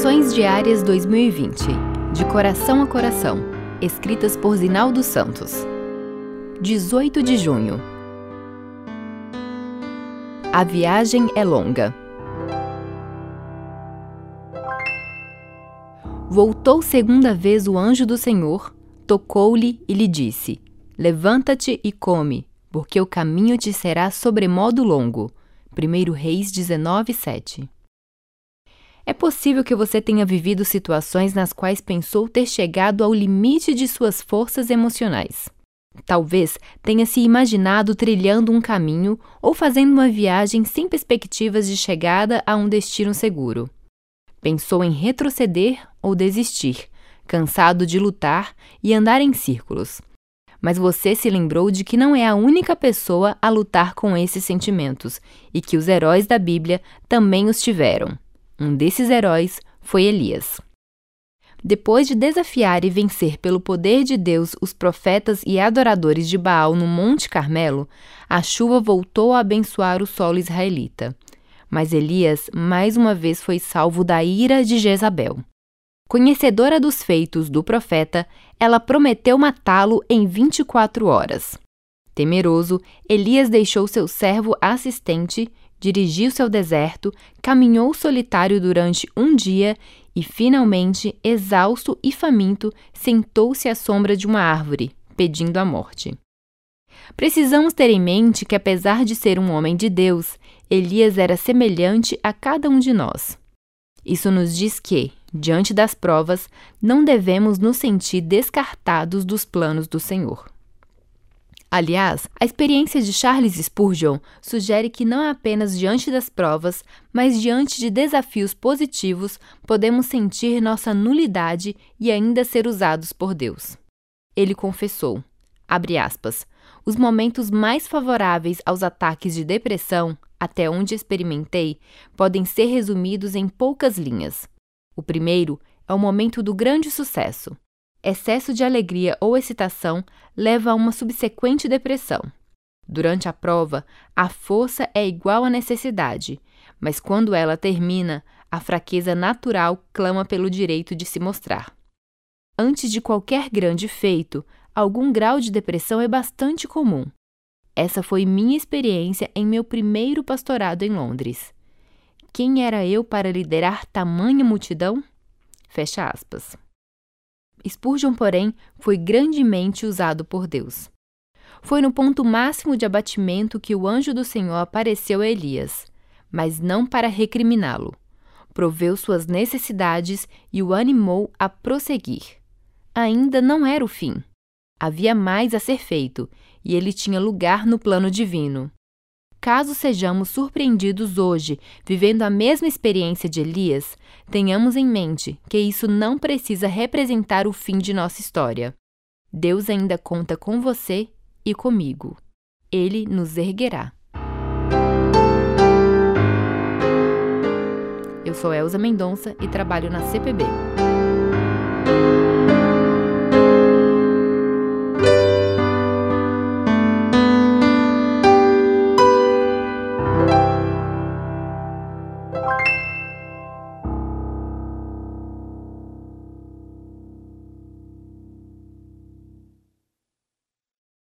Reflexões Diárias 2020 De Coração a Coração Escritas por Zinaldo Santos 18 de junho A viagem é longa. Voltou segunda vez o anjo do Senhor, tocou-lhe e lhe disse: Levanta-te e come, porque o caminho te será sobremodo longo. 1 Reis 19, 7 é possível que você tenha vivido situações nas quais pensou ter chegado ao limite de suas forças emocionais. Talvez tenha se imaginado trilhando um caminho ou fazendo uma viagem sem perspectivas de chegada a um destino seguro. Pensou em retroceder ou desistir, cansado de lutar e andar em círculos. Mas você se lembrou de que não é a única pessoa a lutar com esses sentimentos e que os heróis da Bíblia também os tiveram. Um desses heróis foi Elias. Depois de desafiar e vencer pelo poder de Deus os profetas e adoradores de Baal no Monte Carmelo, a chuva voltou a abençoar o solo israelita. Mas Elias mais uma vez foi salvo da ira de Jezabel. Conhecedora dos feitos do profeta, ela prometeu matá-lo em 24 horas. Temeroso, Elias deixou seu servo assistente dirigiu-se ao deserto, caminhou solitário durante um dia e, finalmente, exausto e faminto, sentou-se à sombra de uma árvore, pedindo a morte. Precisamos ter em mente que, apesar de ser um homem de Deus, Elias era semelhante a cada um de nós. Isso nos diz que, diante das provas, não devemos nos sentir descartados dos planos do Senhor. Aliás, a experiência de Charles Spurgeon sugere que não é apenas diante das provas, mas diante de desafios positivos, podemos sentir nossa nulidade e ainda ser usados por Deus. Ele confessou, aspas, os momentos mais favoráveis aos ataques de depressão, até onde experimentei, podem ser resumidos em poucas linhas. O primeiro é o momento do grande sucesso. Excesso de alegria ou excitação leva a uma subsequente depressão. Durante a prova, a força é igual à necessidade, mas quando ela termina, a fraqueza natural clama pelo direito de se mostrar. Antes de qualquer grande feito, algum grau de depressão é bastante comum. Essa foi minha experiência em meu primeiro pastorado em Londres. Quem era eu para liderar tamanha multidão? Fecha aspas. Spurgeon, porém, foi grandemente usado por Deus. Foi no ponto máximo de abatimento que o anjo do Senhor apareceu a Elias, mas não para recriminá-lo. Proveu suas necessidades e o animou a prosseguir. Ainda não era o fim. Havia mais a ser feito, e ele tinha lugar no plano divino. Caso sejamos surpreendidos hoje vivendo a mesma experiência de Elias, tenhamos em mente que isso não precisa representar o fim de nossa história. Deus ainda conta com você e comigo. Ele nos erguerá. Eu sou Elza Mendonça e trabalho na CPB.